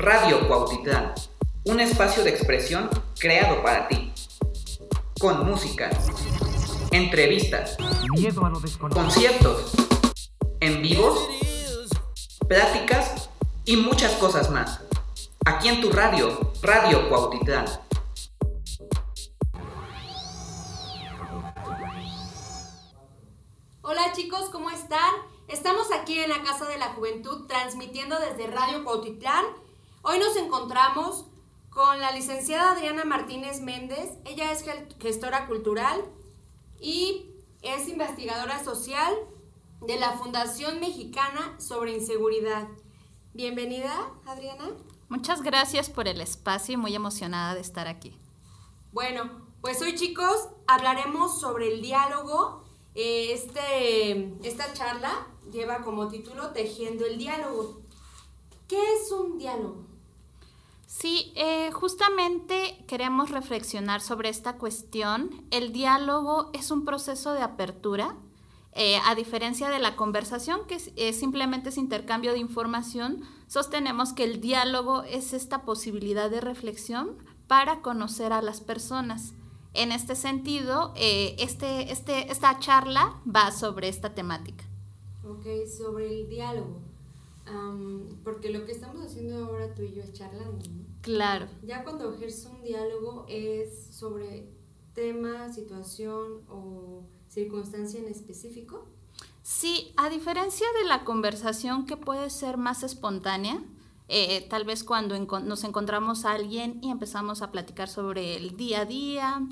Radio Cuautitlán, un espacio de expresión creado para ti. Con música, entrevistas, conciertos, en vivos, pláticas y muchas cosas más. Aquí en tu radio, Radio Cuautitlán. Hola chicos, ¿cómo están? Estamos aquí en la Casa de la Juventud transmitiendo desde Radio Cuautitlán Hoy nos encontramos con la licenciada Adriana Martínez Méndez. Ella es gestora cultural y es investigadora social de la Fundación Mexicana sobre Inseguridad. Bienvenida, Adriana. Muchas gracias por el espacio y muy emocionada de estar aquí. Bueno, pues hoy chicos hablaremos sobre el diálogo. Eh, este, esta charla lleva como título Tejiendo el diálogo. ¿Qué es un diálogo? Sí, eh, justamente queremos reflexionar sobre esta cuestión. El diálogo es un proceso de apertura, eh, a diferencia de la conversación, que es, simplemente es intercambio de información, sostenemos que el diálogo es esta posibilidad de reflexión para conocer a las personas. En este sentido, eh, este, este, esta charla va sobre esta temática. Ok, sobre el diálogo porque lo que estamos haciendo ahora tú y yo es charlando. Claro. Ya cuando ejerce un diálogo es sobre tema, situación o circunstancia en específico. Sí, a diferencia de la conversación que puede ser más espontánea, eh, tal vez cuando nos encontramos a alguien y empezamos a platicar sobre el día a día,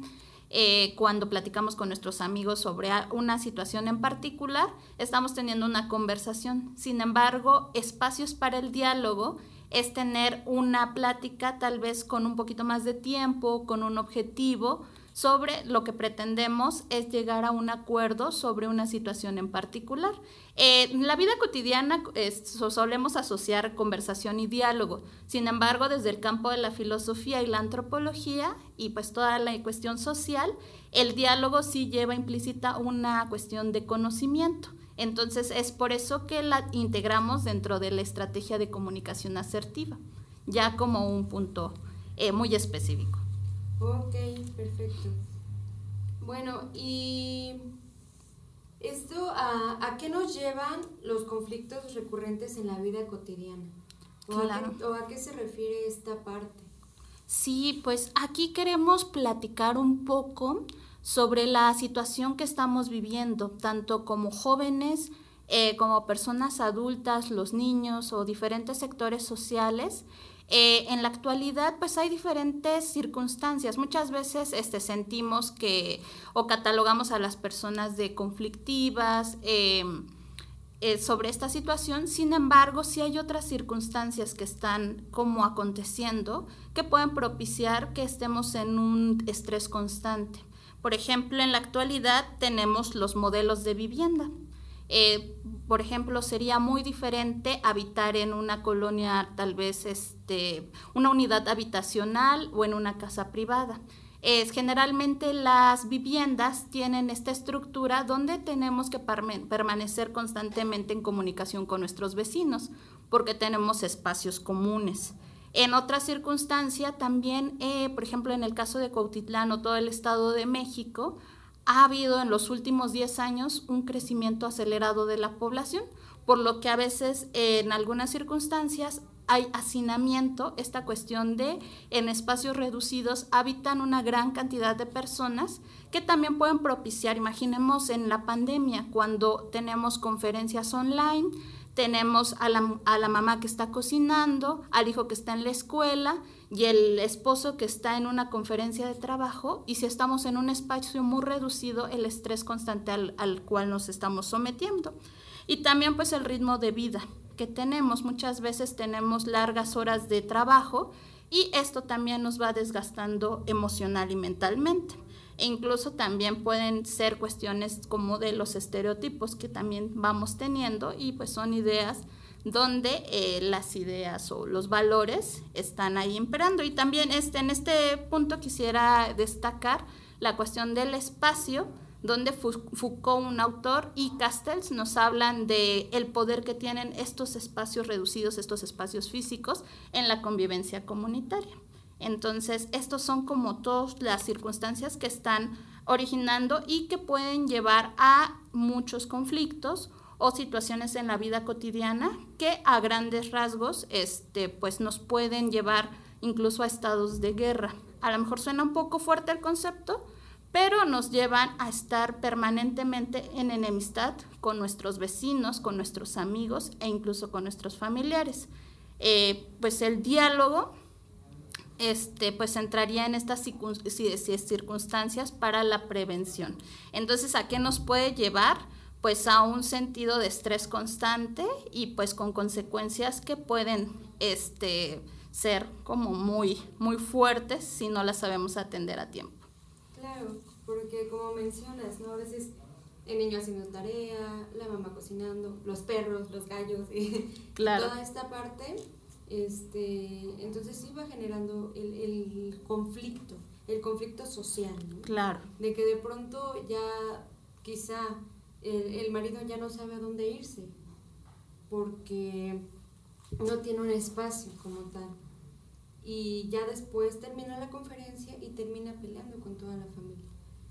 eh, cuando platicamos con nuestros amigos sobre una situación en particular, estamos teniendo una conversación. Sin embargo, espacios para el diálogo es tener una plática tal vez con un poquito más de tiempo, con un objetivo, sobre lo que pretendemos es llegar a un acuerdo sobre una situación en particular. en la vida cotidiana solemos asociar conversación y diálogo, sin embargo, desde el campo de la filosofía y la antropología y pues toda la cuestión social, el diálogo sí lleva implícita una cuestión de conocimiento. Entonces es por eso que la integramos dentro de la estrategia de comunicación asertiva, ya como un punto eh, muy específico. Ok, perfecto. Bueno, y esto, ¿a, qué nos llevan los conflictos recurrentes en la vida cotidiana? ¿O, a qué, se refiere esta parte? Sí, pues aquí queremos platicar un poco sobre la situación que estamos viviendo, tanto como jóvenes, eh, como personas adultas, los niños o diferentes sectores sociales eh, en la actualidad, pues hay diferentes circunstancias. Muchas veces este, sentimos que o catalogamos a las personas de conflictivas em, eh, sobre esta situación. Sin embargo, sí hay otras circunstancias que están como aconteciendo que pueden propiciar que estemos en un estrés constante. Por ejemplo, en la actualidad tenemos los modelos de vivienda. Eh, por ejemplo, sería muy diferente habitar en una colonia, tal vez este, una unidad habitacional o en una casa privada. Es, generalmente las viviendas tienen esta estructura donde tenemos que permanecer constantemente en comunicación con nuestros vecinos porque tenemos espacios comunes. En otra circunstancia, también, eh, por ejemplo, en el caso de Cuautitlán o todo el Estado de México, ha habido en los últimos 10 años un crecimiento acelerado de la población, por lo que a veces en algunas circunstancias hay hacinamiento, esta cuestión de en espacios reducidos habitan una gran cantidad de personas que también pueden propiciar, imaginemos en la pandemia, cuando tenemos conferencias online, tenemos a la, a la mamá que está cocinando, al hijo que está en la escuela y el esposo que está en una conferencia de trabajo y si estamos en un espacio muy reducido, el estrés constante al, al, cual nos estamos sometiendo. Y también pues el ritmo de vida que tenemos. Muchas veces tenemos largas horas de trabajo y esto también nos va desgastando emocional y mentalmente. E incluso también pueden ser cuestiones como de los estereotipos que también vamos teniendo y pues son ideas donde eh, las ideas o los valores están ahí imperando. Y también este, en este punto quisiera destacar la cuestión del espacio, donde Foucault, un autor, y Castells nos hablan de el poder que tienen estos espacios reducidos, estos espacios físicos en la convivencia comunitaria. Entonces, estos son como todas las circunstancias que están originando y que pueden llevar a muchos conflictos o situaciones en la vida cotidiana que a grandes rasgos este, pues nos pueden llevar incluso a estados de guerra. A lo mejor suena un poco fuerte el concepto, pero nos llevan a estar permanentemente en enemistad con nuestros vecinos, con nuestros amigos e incluso con nuestros familiares. Eh, pues el diálogo este, pues entraría en estas circunstancias para la prevención. Entonces, ¿a qué nos puede llevar? Pues a un sentido de estrés constante y pues con consecuencias que pueden este, ser como muy, muy fuertes si no las sabemos atender a tiempo. Claro, porque como mencionas, ¿no? A veces el niño haciendo tarea, la mamá cocinando, los perros, los gallos, y toda esta parte, este, entonces va generando el, el conflicto, el conflicto social, ¿no? Claro. De que de pronto ya quizá el, el marido ya no sabe a dónde irse, porque no tiene un espacio como tal y ya después termina la conferencia y termina peleando con toda la familia.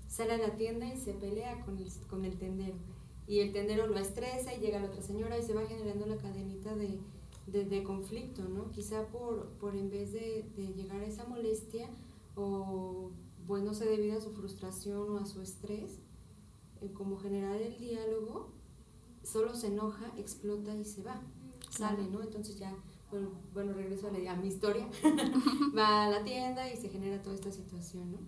Sale a la tienda y se pelea con el, con el tendero. Y el tendero lo estresa y llega la otra señora y se va generando la cadenita de, de, conflicto, ¿no? Quizá por, por en vez de, de, llegar a esa molestia o, bueno, se debido a su frustración o a su estrés, eh, como generar el diálogo, solo se enoja, explota y se va, sale, ¿no? Entonces ya bueno, bueno regreso a, mi historia, va a la tienda y se genera toda esta situación, ¿no?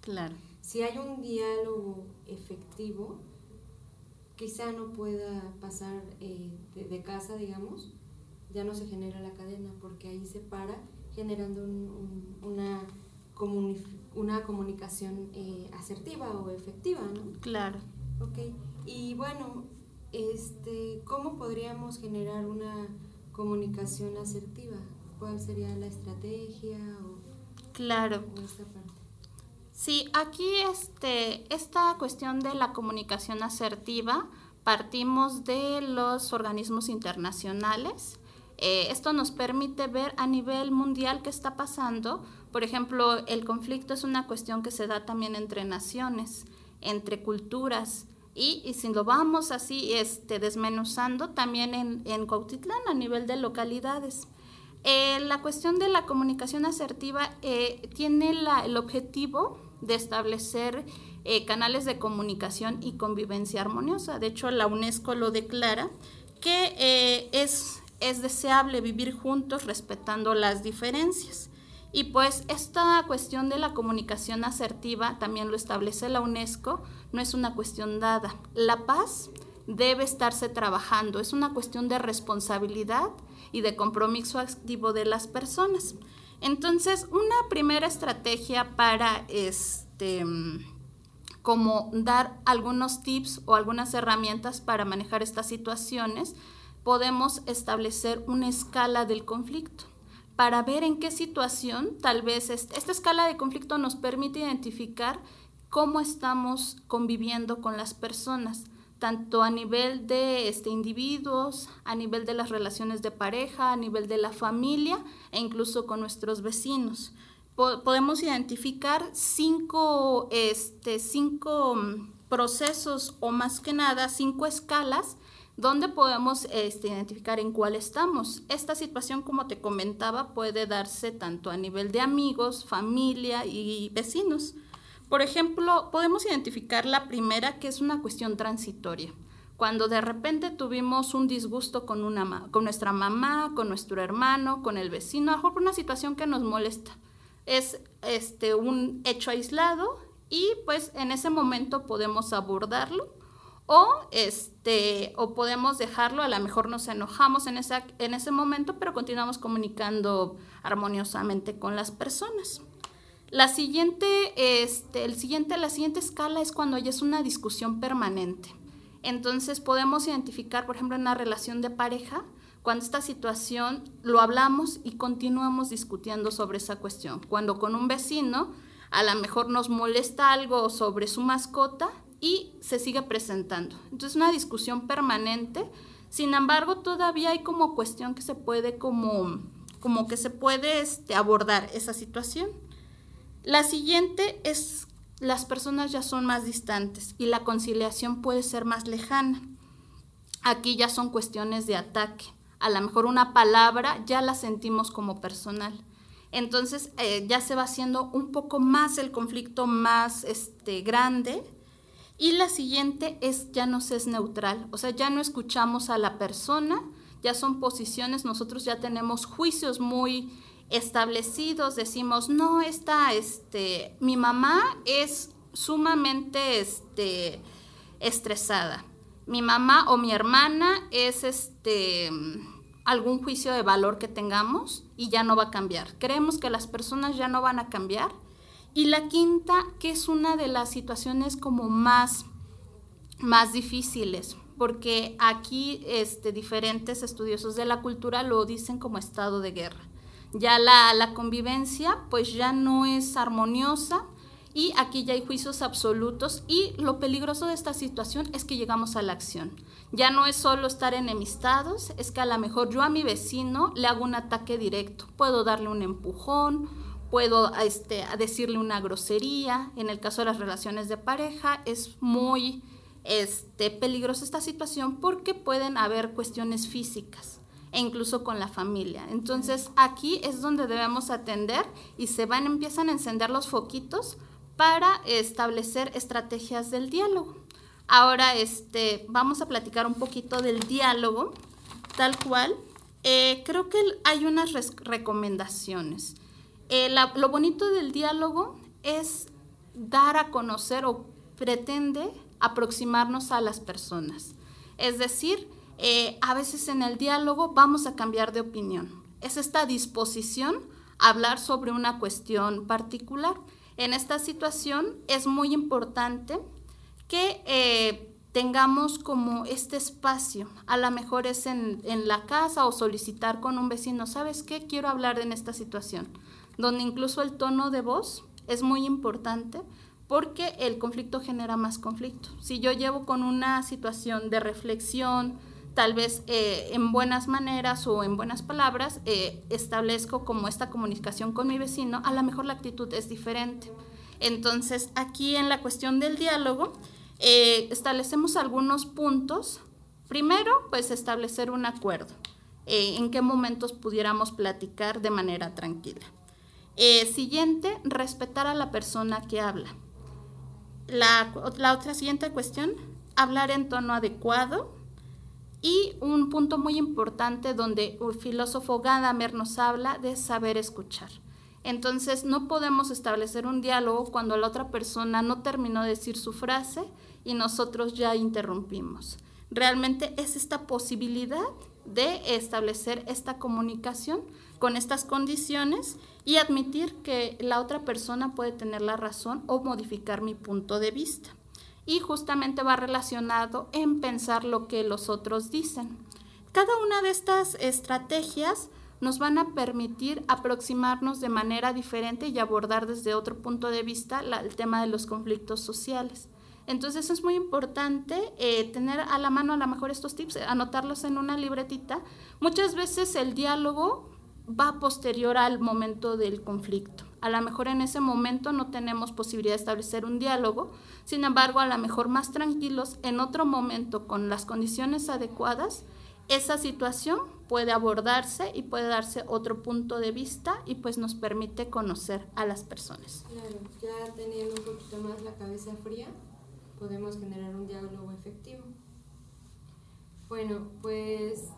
Claro. Si hay un diálogo efectivo, quizá no pueda pasar eh, de, casa, digamos, ya no se genera la cadena, porque ahí se para generando una, una comunicación eh, asertiva o efectiva, ¿no? Claro. Ok, y bueno, este, ¿cómo podríamos generar una comunicación asertiva? ¿Cuál sería la estrategia o, claro. esta parte? Sí, aquí este, esta cuestión de la comunicación asertiva partimos de los organismos internacionales. Eh, esto nos permite ver a nivel mundial qué está pasando. Por ejemplo, el conflicto es una cuestión que se da también entre naciones, entre culturas. Y, si lo vamos así este, desmenuzando también en, en Cuautitlán a nivel de localidades. Eh, la cuestión de la comunicación asertiva eh, tiene el objetivo de establecer canales de comunicación y convivencia armoniosa. De hecho, la UNESCO lo declara que es, es deseable vivir juntos respetando las diferencias. Y pues esta cuestión de la comunicación asertiva también lo establece la UNESCO, no es una cuestión dada. La paz debe estarse trabajando, es una cuestión de responsabilidad y de compromiso activo de las personas. Entonces, una primera estrategia para este como dar algunos tips o algunas herramientas para manejar estas situaciones, podemos establecer una escala del conflicto para ver en qué situación tal vez esta escala de conflicto nos permite identificar cómo estamos conviviendo con las personas, tanto a nivel de este, individuos, a nivel de las relaciones de pareja, a nivel de la familia e incluso con nuestros vecinos. podemos identificar cinco, este, cinco mm, procesos o más que nada cinco escalas ¿Dónde podemos este, identificar en cuál estamos? Esta situación, como te comentaba, puede darse tanto a nivel de amigos, familia y vecinos. Por ejemplo, podemos identificar la primera, que es una cuestión transitoria. Cuando de repente tuvimos un disgusto con, una, con nuestra mamá, con nuestro hermano, con el vecino, a lo mejor una situación que nos molesta. Es este, un hecho aislado y pues en ese momento podemos abordarlo o, este, o podemos dejarlo, a lo mejor nos enojamos en, esa, en ese momento, pero continuamos comunicando armoniosamente con las personas. La siguiente, este, el siguiente, la siguiente escala es cuando ya es una discusión permanente. Entonces podemos identificar, por ejemplo, en una relación de pareja, cuando esta situación lo hablamos y continuamos discutiendo sobre esa cuestión. Cuando con un vecino a lo mejor nos molesta algo sobre su mascota y se sigue presentando. Entonces, una discusión permanente. Sin embargo, todavía hay como cuestión que se puede como, como que se puede este, abordar esa situación. La siguiente es las personas ya son más distantes y la conciliación puede ser más lejana. Aquí ya son cuestiones de ataque. A lo mejor una palabra ya la sentimos como personal. Entonces eh, ya se va haciendo un poco más el conflicto más este, grande. Y la siguiente es ya no se es neutral, o sea, ya no escuchamos a la persona, ya son posiciones, nosotros ya tenemos juicios muy establecidos, decimos, no, esta, este, mi mamá es sumamente este, estresada. Mi mamá o mi hermana es este, algún juicio de valor que tengamos y ya no va a cambiar. Creemos que las personas ya no van a cambiar. Y la quinta, que es una de las situaciones como más, más difíciles, porque aquí este, diferentes estudiosos de la cultura lo dicen como estado de guerra ya la, convivencia pues ya no es armoniosa y aquí ya hay juicios absolutos y lo peligroso de esta situación es que llegamos a la acción. Ya no es solo estar enemistados, es que a lo mejor yo a mi vecino le hago un ataque directo, puedo darle un empujón, puedo este, decirle una grosería, en el caso de las relaciones de pareja es muy este, peligrosa esta situación porque pueden haber cuestiones físicas e incluso con la familia. Entonces aquí es donde debemos atender y se van, empiezan a encender los foquitos para establecer estrategias del diálogo. Ahora este, vamos a platicar un poquito del diálogo, tal cual. Eh, creo que hay unas recomendaciones. Eh, lo bonito del diálogo es dar a conocer o pretende aproximarnos a las personas. Es decir, eh, a veces en el diálogo vamos a cambiar de opinión. Es esta disposición a hablar sobre una cuestión particular. En esta situación es muy importante que eh, tengamos como este espacio. A lo mejor es en, en, la casa o solicitar con un vecino, ¿sabes qué? Quiero hablar en esta situación, donde incluso el tono de voz es muy importante porque el conflicto genera más conflicto. Si yo llevo con una situación de reflexión, tal vez eh, en buenas maneras o en buenas palabras eh, establezco como esta comunicación con mi vecino, a lo mejor la actitud es diferente. Entonces, aquí en la cuestión del diálogo, eh, establecemos algunos puntos. Primero, pues establecer un acuerdo. en qué momentos pudiéramos platicar de manera tranquila. Siguiente, respetar a la persona que habla. La, la otra siguiente cuestión, hablar en tono adecuado, y un punto muy importante donde el filósofo Gadamer nos habla de saber escuchar. Entonces no podemos establecer un diálogo cuando la otra persona no terminó de decir su frase y nosotros ya interrumpimos. Realmente es esta posibilidad de establecer esta comunicación con estas condiciones y admitir que la otra persona puede tener la razón o modificar mi punto de vista y justamente va relacionado en pensar lo que los otros dicen. Cada una de estas estrategias nos van a permitir aproximarnos de manera diferente y abordar desde otro punto de vista el tema de los conflictos sociales. Entonces es muy importante eh, tener a la mano a lo mejor estos tips, anotarlos en una libretita. Muchas veces el diálogo va posterior al momento del conflicto. A lo mejor en ese momento no tenemos posibilidad de establecer un diálogo, sin embargo, a lo mejor más tranquilos, en otro momento, con las condiciones adecuadas, esa situación puede abordarse y puede darse otro punto de vista y pues nos permite conocer a las personas. Claro, ya teniendo un poquito más la cabeza fría, podemos generar un diálogo efectivo. Bueno, pues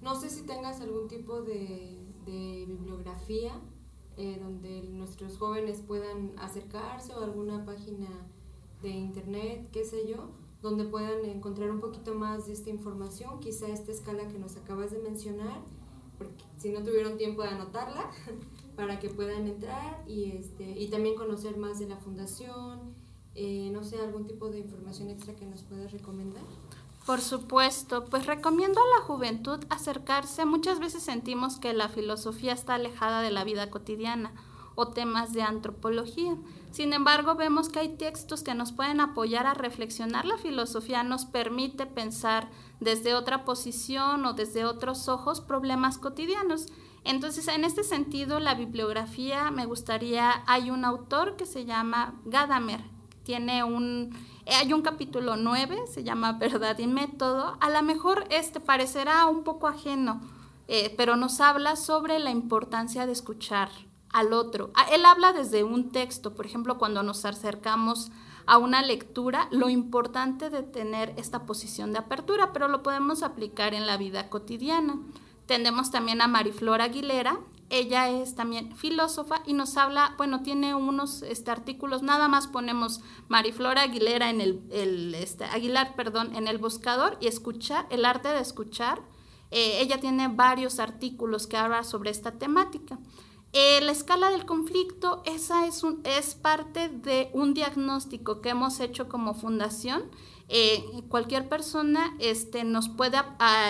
no sé si tengas algún tipo de, bibliografía eh, donde nuestros jóvenes puedan acercarse o alguna página de internet, qué sé yo, donde puedan encontrar un poquito más de esta información, quizá esta escala que nos acabas de mencionar, porque si no tuvieron tiempo de anotarla, para que puedan entrar y, este, y también conocer más de la fundación, eh, no sé, algún tipo de información extra que nos puedas recomendar. Por supuesto, pues recomiendo a la juventud acercarse. Muchas veces sentimos que la filosofía está alejada de la vida cotidiana o temas de antropología. Sin embargo, vemos que hay textos que nos pueden apoyar a reflexionar. La filosofía nos permite pensar desde otra posición o desde otros ojos problemas cotidianos. Entonces, en este sentido, la bibliografía, me gustaría, hay un autor que se llama Gadamer, tiene un, hay un capítulo 9, se llama Verdad y Método. A lo mejor este parecerá un poco ajeno, eh, pero nos habla sobre la importancia de escuchar al otro. Ah, él habla desde un texto, por ejemplo, cuando nos acercamos a una lectura, lo importante de tener esta posición de apertura, pero lo podemos aplicar en la vida cotidiana. Tenemos también a Mariflor Aguilera, ella es también filósofa y nos habla, bueno, tiene unos este, artículos, nada más ponemos Mariflor Aguilera en el, el este, Aguilar, perdón, en el buscador y escuchar, el arte de escuchar. Eh, ella tiene varios artículos que habla sobre esta temática. Eh, la escala del conflicto, esa es, un, es parte de un diagnóstico que hemos hecho como fundación. Eh, cualquier persona este, nos puede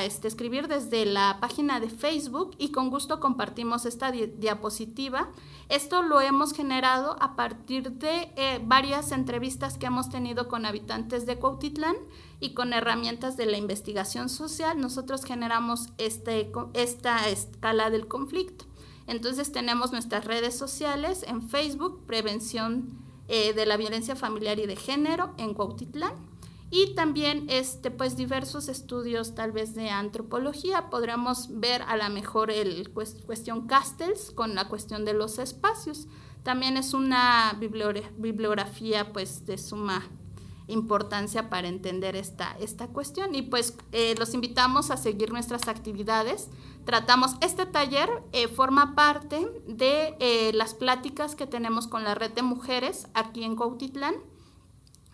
este, escribir desde la página de Facebook y con gusto compartimos esta diapositiva. Esto lo hemos generado a partir de eh, varias entrevistas que hemos tenido con habitantes de Cuautitlán y con herramientas de la investigación social. Nosotros generamos este, esta escala del conflicto. Entonces tenemos nuestras redes sociales en Facebook, Prevención eh, de la Violencia Familiar y de Género en Cuautitlán. Y también este, pues, diversos estudios tal vez de antropología. Podríamos ver a lo mejor el cuestión Castells con la cuestión de los espacios. También es una bibliografía pues, de suma importancia para entender esta, esta cuestión. Y pues eh, los invitamos a seguir nuestras actividades. Tratamos, este taller eh, forma parte de eh, las pláticas que tenemos con la red de mujeres aquí en Cuautitlán.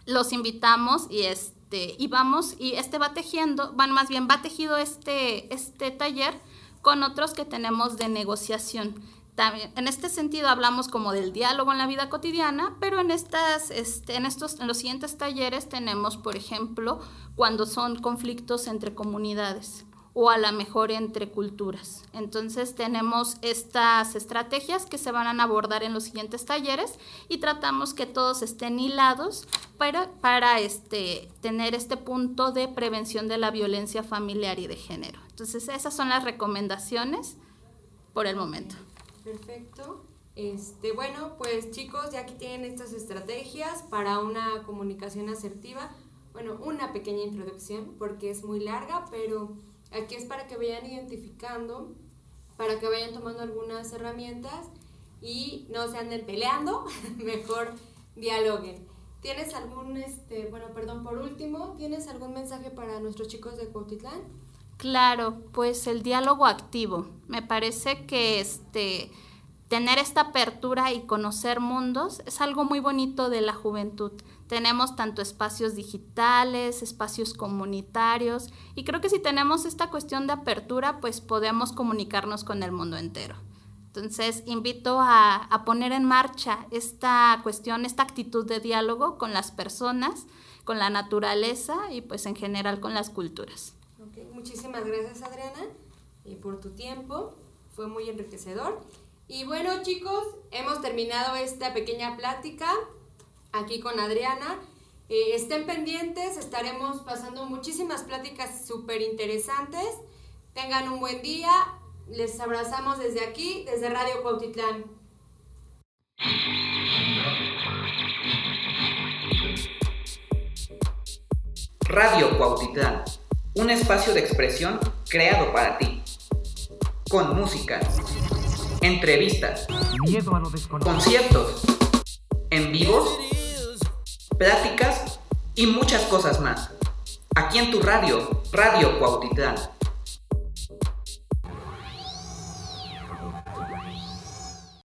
Los invitamos y este, y vamos, y este va tejiendo, van más bien va tejido este, este taller con otros que tenemos de negociación en este sentido hablamos como del diálogo en la vida cotidiana, pero en, estas, este, en, estos, en los siguientes talleres tenemos, por ejemplo, cuando son conflictos entre comunidades o a lo mejor entre culturas. Entonces tenemos estas estrategias que se van a abordar en los siguientes talleres y tratamos que todos estén hilados para, para este, tener este punto de prevención de la violencia familiar y de género. Entonces esas son las recomendaciones por el momento. Perfecto. Este, bueno, pues chicos, ya aquí tienen estas estrategias para una comunicación asertiva. Bueno, una pequeña introducción porque es muy larga, pero aquí es para que vayan identificando, para que vayan tomando algunas herramientas y no se anden peleando, mejor dialoguen. ¿Tienes algún, este, bueno, perdón, por último, ¿tienes algún mensaje para nuestros chicos de Cuautitlán? Claro, pues el diálogo activo. Me parece que este tener esta apertura y conocer mundos es algo muy bonito de la juventud. Tenemos tanto espacios digitales, espacios comunitarios y creo que si tenemos esta cuestión de apertura, pues podemos comunicarnos con el mundo entero. Entonces, invito a, a poner en marcha esta cuestión, esta actitud de diálogo con las personas, con la naturaleza y pues en general con las culturas. Muchísimas gracias Adriana y por tu tiempo, fue muy enriquecedor. Y bueno chicos, hemos terminado esta pequeña plática aquí con Adriana. Eh, estén pendientes, estaremos pasando muchísimas pláticas súper interesantes. Tengan un buen día, les abrazamos desde aquí, desde Radio Cuautitlán. Radio Cuautitlán un espacio de expresión creado para ti. Con música, entrevistas, conciertos, en vivos, pláticas y muchas cosas más. Aquí en tu radio, Radio Cuautitlán.